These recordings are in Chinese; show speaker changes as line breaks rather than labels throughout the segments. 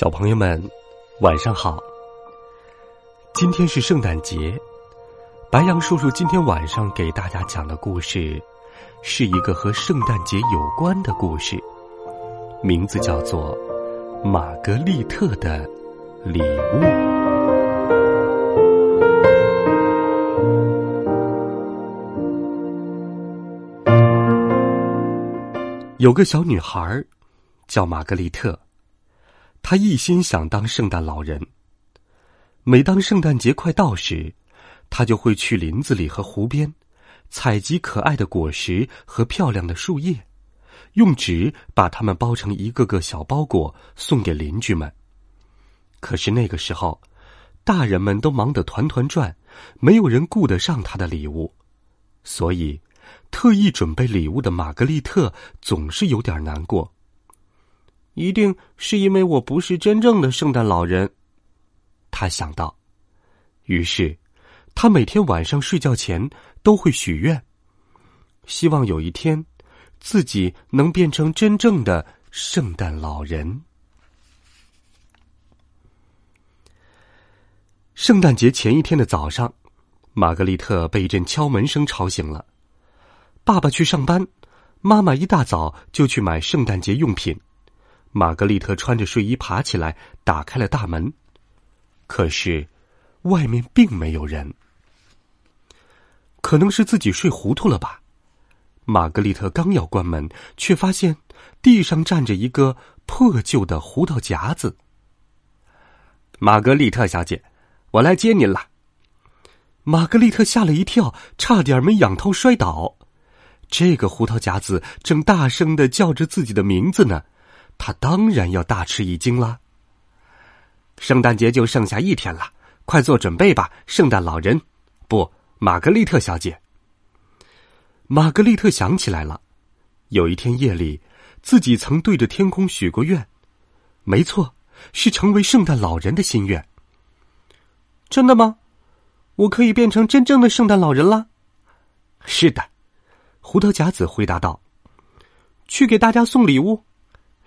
小朋友们，晚上好。今天是圣诞节，白羊叔叔今天晚上给大家讲的故事，是一个和圣诞节有关的故事，名字叫做《玛格丽特的礼物》。有个小女孩，叫玛格丽特。他一心想当圣诞老人。每当圣诞节快到时，他就会去林子里和湖边，采集可爱的果实和漂亮的树叶，用纸把它们包成一个个小包裹送给邻居们。可是那个时候，大人们都忙得团团转，没有人顾得上他的礼物，所以特意准备礼物的玛格丽特总是有点难过。一定是因为我不是真正的圣诞老人，他想到。于是，他每天晚上睡觉前都会许愿，希望有一天自己能变成真正的圣诞老人。圣诞节前一天的早上，玛格丽特被一阵敲门声吵醒了。爸爸去上班，妈妈一大早就去买圣诞节用品。玛格丽特穿着睡衣爬起来，打开了大门。可是，外面并没有人。可能是自己睡糊涂了吧？玛格丽特刚要关门，却发现地上站着一个破旧的胡桃夹子。玛格丽特小姐，我来接您了。玛格丽特吓了一跳，差点没仰头摔倒。这个胡桃夹子正大声的叫着自己的名字呢。他当然要大吃一惊了。圣诞节就剩下一天了，快做准备吧，圣诞老人。不，玛格丽特小姐。玛格丽特想起来了，有一天夜里，自己曾对着天空许过愿，没错，是成为圣诞老人的心愿。真的吗？我可以变成真正的圣诞老人了？是的，胡桃夹子回答道。去给大家送礼物。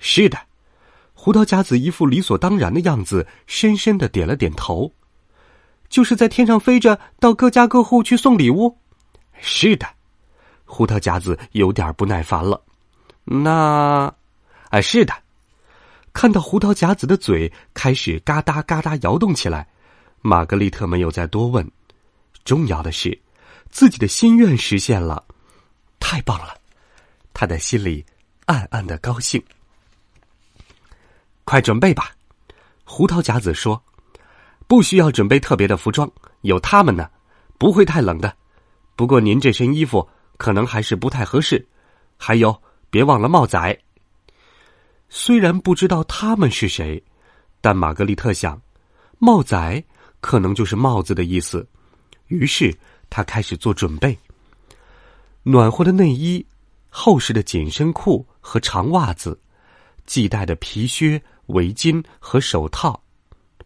是的，胡桃夹子一副理所当然的样子，深深的点了点头。就是在天上飞着，到各家各户去送礼物。是的，胡桃夹子有点不耐烦了。那，啊，是的。看到胡桃夹子的嘴开始嘎哒嘎哒摇动起来，玛格丽特没有再多问。重要的是，自己的心愿实现了，太棒了！他的心里暗暗的高兴。快准备吧，胡桃夹子说：“不需要准备特别的服装，有他们呢，不会太冷的。不过您这身衣服可能还是不太合适。还有，别忘了帽仔。”虽然不知道他们是谁，但玛格丽特想，帽仔可能就是帽子的意思。于是他开始做准备：暖和的内衣、厚实的紧身裤和长袜子。系带的皮靴、围巾和手套，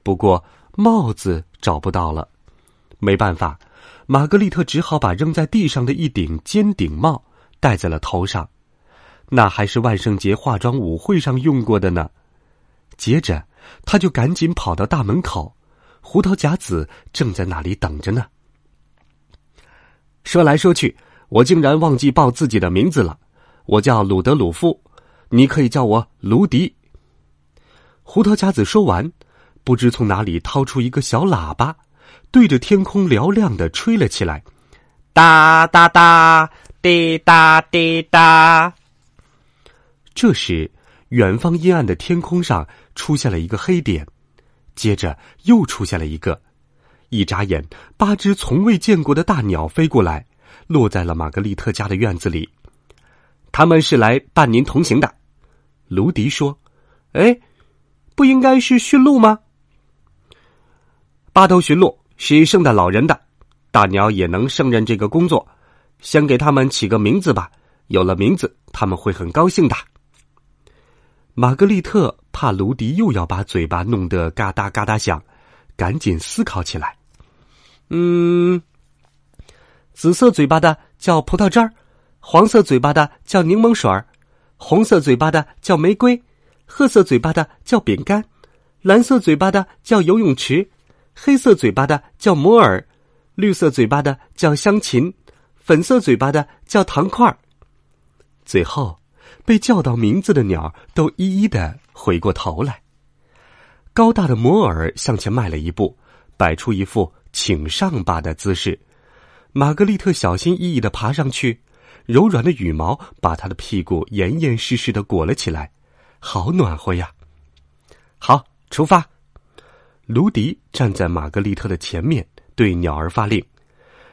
不过帽子找不到了。没办法，玛格丽特只好把扔在地上的一顶尖顶帽戴在了头上。那还是万圣节化妆舞会上用过的呢。接着，他就赶紧跑到大门口，胡桃夹子正在那里等着呢。说来说去，我竟然忘记报自己的名字了。我叫鲁德鲁夫。你可以叫我卢迪。胡桃夹子说完，不知从哪里掏出一个小喇叭，对着天空嘹亮的吹了起来：“哒哒哒，滴答滴答。”这时，远方阴暗的天空上出现了一个黑点，接着又出现了一个。一眨眼，八只从未见过的大鸟飞过来，落在了玛格丽特家的院子里。他们是来伴您同行的，卢迪说：“哎，不应该是驯鹿吗？八头驯鹿是圣诞老人的，大鸟也能胜任这个工作。先给他们起个名字吧，有了名字，他们会很高兴的。玛格丽特怕卢迪又要把嘴巴弄得嘎哒嘎哒响，赶紧思考起来。嗯，紫色嘴巴的叫葡萄汁儿，黄色嘴巴的叫柠檬水儿，红色嘴巴的叫玫瑰，褐色嘴巴的叫饼干，蓝色嘴巴的叫游泳池，黑色嘴巴的叫摩尔，绿色嘴巴的叫香芹，粉色嘴巴的叫糖块儿。最后。被叫到名字的鸟都一一的回过头来。高大的摩尔向前迈了一步，摆出一副请上吧的姿势。玛格丽特小心翼翼的爬上去，柔软的羽毛把他的屁股严严实实的裹了起来，好暖和呀！好，出发。卢迪站在玛格丽特的前面，对鸟儿发令。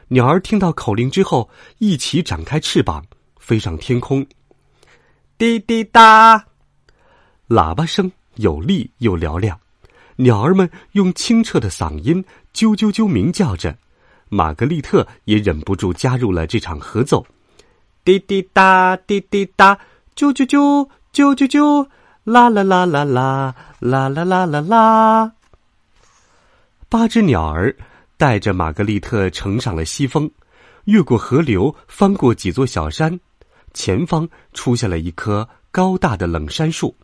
鸟儿听到口令之后，一起展开翅膀，飞上天空。滴滴答，喇叭声有力又嘹亮，鸟儿们用清澈的嗓音啾啾啾鸣叫着，玛格丽特也忍不住加入了这场合奏。滴滴答，滴滴答，啾啾啾，啾啾啾，啦啦啦啦啦，啦啦啦啦啦。八只鸟儿带着玛格丽特乘上了西风，越过河流，翻过几座小山。前方出现了一棵高大的冷杉树，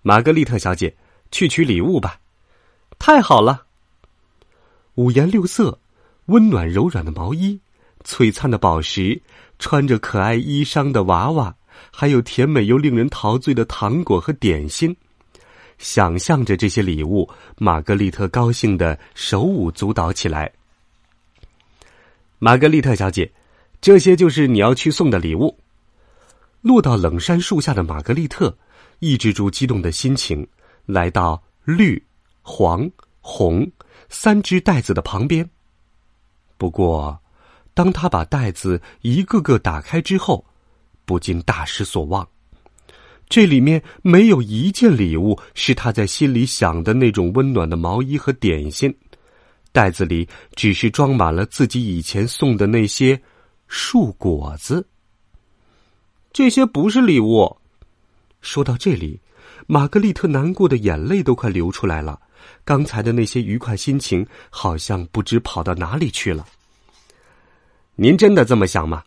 玛格丽特小姐，去取礼物吧！太好了，五颜六色、温暖柔软的毛衣、璀璨的宝石、穿着可爱衣裳的娃娃，还有甜美又令人陶醉的糖果和点心。想象着这些礼物，玛格丽特高兴的手舞足蹈起来。玛格丽特小姐，这些就是你要去送的礼物。落到冷杉树下的玛格丽特，抑制住激动的心情，来到绿、黄、红三只袋子的旁边。不过，当他把袋子一个个打开之后，不禁大失所望。这里面没有一件礼物是他在心里想的那种温暖的毛衣和点心，袋子里只是装满了自己以前送的那些树果子。这些不是礼物。说到这里，玛格丽特难过的眼泪都快流出来了。刚才的那些愉快心情，好像不知跑到哪里去了。您真的这么想吗？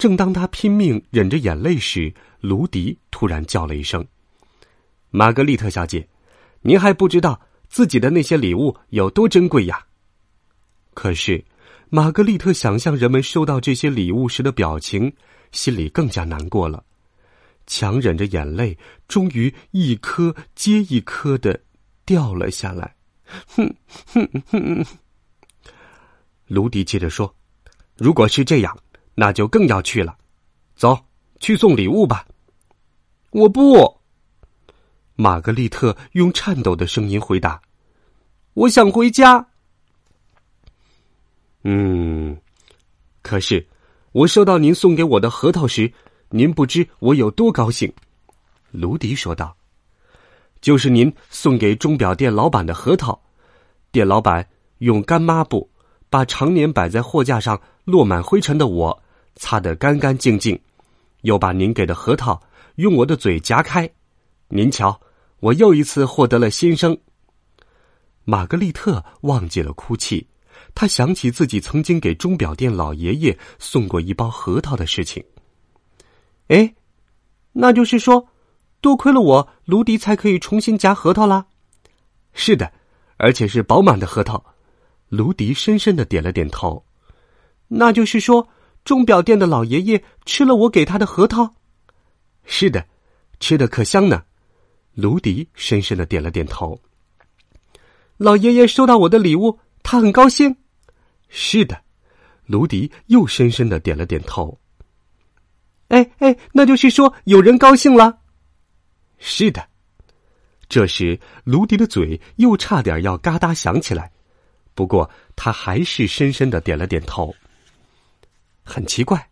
正当他拼命忍着眼泪时，卢迪突然叫了一声：“玛格丽特小姐，您还不知道自己的那些礼物有多珍贵呀！”可是，玛格丽特想象人们收到这些礼物时的表情。心里更加难过了，强忍着眼泪，终于一颗接一颗的掉了下来。哼哼哼！卢迪接着说：“如果是这样，那就更要去了。走去送礼物吧。”我不。玛格丽特用颤抖的声音回答：“我想回家。”嗯，可是。我收到您送给我的核桃时，您不知我有多高兴。”卢迪说道，“就是您送给钟表店老板的核桃，店老板用干抹布把常年摆在货架上落满灰尘的我擦得干干净净，又把您给的核桃用我的嘴夹开。您瞧，我又一次获得了新生。”玛格丽特忘记了哭泣。她想起自己曾经给钟表店老爷爷送过一包核桃的事情。哎，那就是说，多亏了我，卢迪才可以重新夹核桃啦。是的，而且是饱满的核桃。卢迪深深的点了点头。那就是说，钟表店的老爷爷吃了我给他的核桃。是的，吃的可香呢。卢迪深深的点了点头。老爷爷收到我的礼物。他很高兴，是的，卢迪又深深的点了点头。哎哎，那就是说有人高兴了。是的，这时卢迪的嘴又差点要嘎哒响起来，不过他还是深深的点了点头。很奇怪，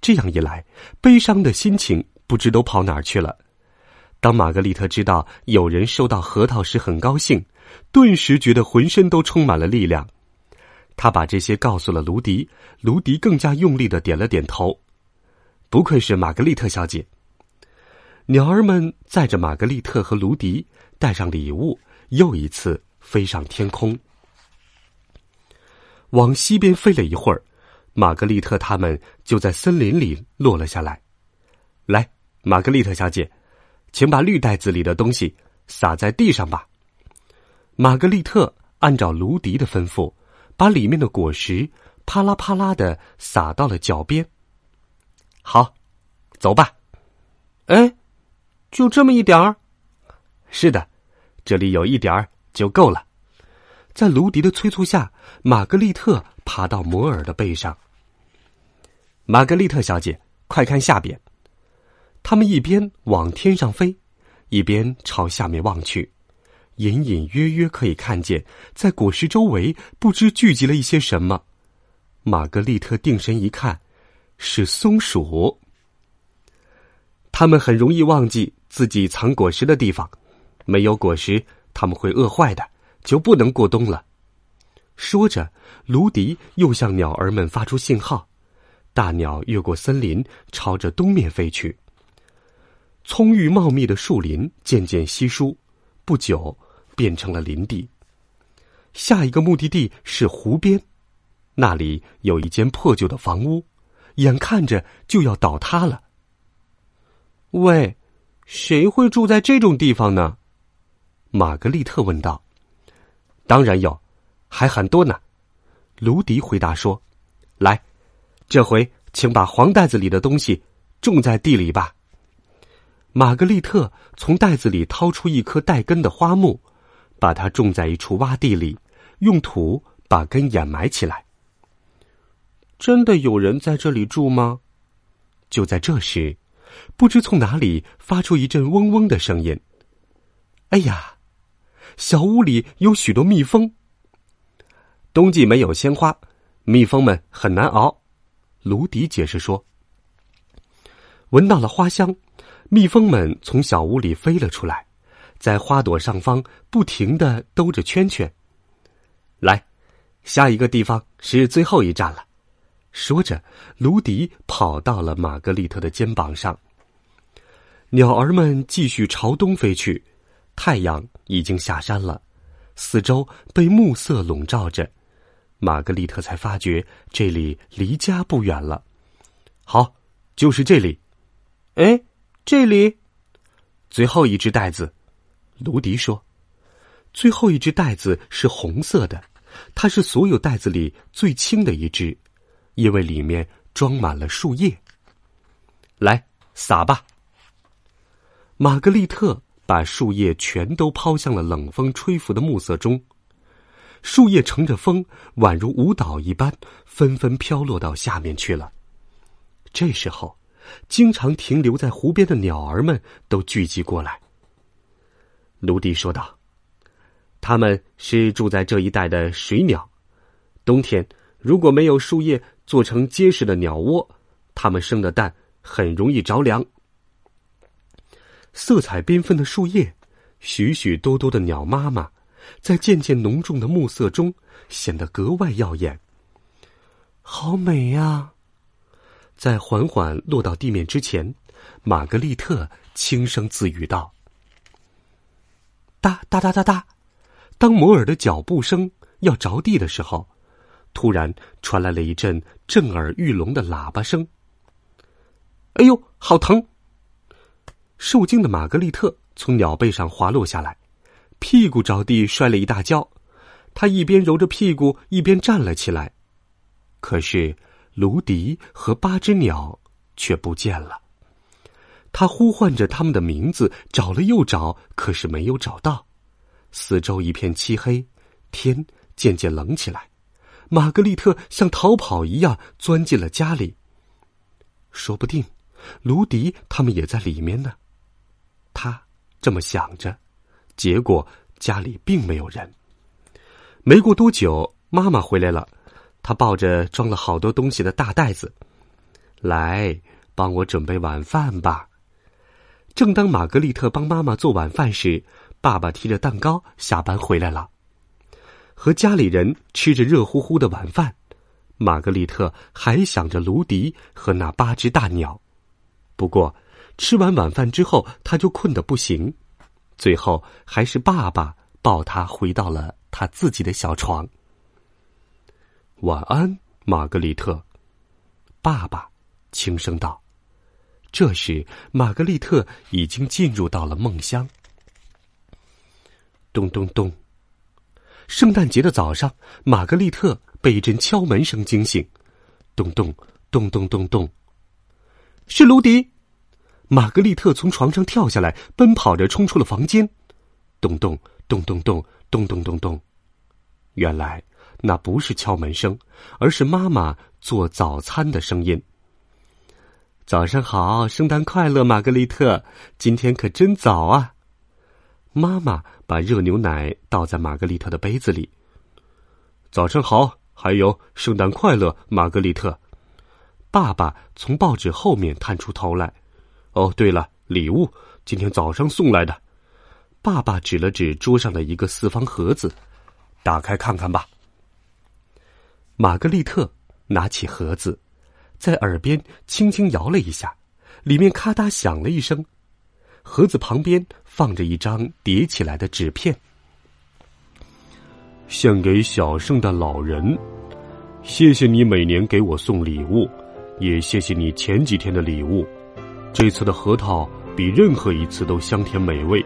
这样一来，悲伤的心情不知都跑哪儿去了。当玛格丽特知道有人收到核桃时，很高兴，顿时觉得浑身都充满了力量。他把这些告诉了卢迪，卢迪更加用力的点了点头。不愧是玛格丽特小姐。鸟儿们载着玛格丽特和卢迪，带上礼物，又一次飞上天空。往西边飞了一会儿，玛格丽特他们就在森林里落了下来。来，玛格丽特小姐，请把绿袋子里的东西撒在地上吧。玛格丽特按照卢迪的吩咐，把里面的果实啪啦啪啦的撒到了脚边。好，走吧。哎，就这么一点儿？是的，这里有一点儿就够了。在卢迪的催促下，玛格丽特爬到摩尔的背上。玛格丽特小姐，快看下边！他们一边往天上飞，一边朝下面望去，隐隐约约可以看见，在果实周围不知聚集了一些什么。玛格丽特定神一看，是松鼠。他们很容易忘记自己藏果实的地方，没有果实，他们会饿坏的。就不能过冬了。说着，卢迪又向鸟儿们发出信号，大鸟越过森林，朝着东面飞去。葱郁茂密的树林渐渐稀疏，不久变成了林地。下一个目的地是湖边，那里有一间破旧的房屋，眼看着就要倒塌了。喂，谁会住在这种地方呢？玛格丽特问道。当然有，还很多呢。卢迪回答说：“来，这回请把黄袋子里的东西种在地里吧。”玛格丽特从袋子里掏出一棵带根的花木，把它种在一处洼地里，用土把根掩埋起来。真的有人在这里住吗？就在这时，不知从哪里发出一阵嗡嗡的声音。哎呀！小屋里有许多蜜蜂。冬季没有鲜花，蜜蜂们很难熬。卢迪解释说：“闻到了花香，蜜蜂们从小屋里飞了出来，在花朵上方不停的兜着圈圈。来，下一个地方是最后一站了。”说着，卢迪跑到了玛格丽特的肩膀上。鸟儿们继续朝东飞去。太阳已经下山了，四周被暮色笼罩着，玛格丽特才发觉这里离家不远了。好，就是这里。哎，这里，最后一只袋子，卢迪说：“最后一只袋子是红色的，它是所有袋子里最轻的一只，因为里面装满了树叶。来，撒吧，玛格丽特。”把树叶全都抛向了冷风吹拂的暮色中，树叶乘着风，宛如舞蹈一般，纷纷飘落到下面去了。这时候，经常停留在湖边的鸟儿们都聚集过来。卢迪说道：“他们是住在这一带的水鸟，冬天如果没有树叶做成结实的鸟窝，它们生的蛋很容易着凉。”色彩缤纷的树叶，许许多多的鸟妈妈，在渐渐浓重的暮色中显得格外耀眼。好美呀！在缓缓落到地面之前，玛格丽特轻声自语道：“哒哒哒哒哒！”当摩尔的脚步声要着地的时候，突然传来了一阵震耳欲聋的喇叭声。“哎呦，好疼！”受惊的玛格丽特从鸟背上滑落下来，屁股着地摔了一大跤。他一边揉着屁股，一边站了起来。可是卢迪和八只鸟却不见了。他呼唤着他们的名字，找了又找，可是没有找到。四周一片漆黑，天渐渐冷起来。玛格丽特像逃跑一样钻进了家里。说不定，卢迪他们也在里面呢。他这么想着，结果家里并没有人。没过多久，妈妈回来了，她抱着装了好多东西的大袋子，来帮我准备晚饭吧。正当玛格丽特帮妈妈做晚饭时，爸爸提着蛋糕下班回来了，和家里人吃着热乎乎的晚饭。玛格丽特还想着卢迪和那八只大鸟。不过，吃完晚饭之后，他就困得不行。最后，还是爸爸抱他回到了他自己的小床。晚安，玛格丽特。爸爸轻声道。这时，玛格丽特已经进入到了梦乡。咚咚咚！圣诞节的早上，玛格丽特被一阵敲门声惊醒。咚咚咚咚咚咚，是卢迪。玛格丽特从床上跳下来，奔跑着冲出了房间。咚咚咚咚咚咚咚咚咚，原来那不是敲门声，而是妈妈做早餐的声音。早上好，圣诞快乐，玛格丽特！今天可真早啊！妈妈把热牛奶倒在玛格丽特的杯子里。早上好，还有圣诞快乐，玛格丽特！爸爸从报纸后面探出头来。哦，对了，礼物今天早上送来的。爸爸指了指桌上的一个四方盒子，打开看看吧。玛格丽特拿起盒子。在耳边轻轻摇了一下，里面咔嗒响了一声，盒子旁边放着一张叠起来的纸片。献给小圣诞老人，谢谢你每年给我送礼物，也谢谢你前几天的礼物。这次的核桃比任何一次都香甜美味。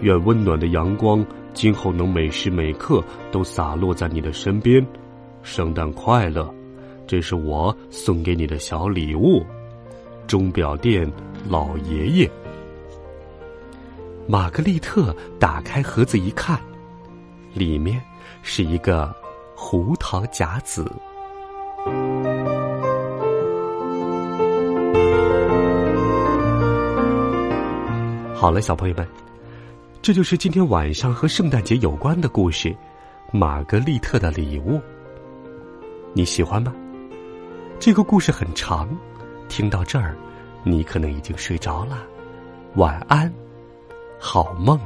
愿温暖的阳光今后能每时每刻都洒落在你的身边。圣诞快乐！这是我送给你的小礼物，钟表店老爷爷。玛格丽特打开盒子一看，里面是一个胡桃夹子。好了，小朋友们，这就是今天晚上和圣诞节有关的故事《玛格丽特的礼物》，你喜欢吗？这个故事很长，听到这儿，你可能已经睡着了。晚安，好梦。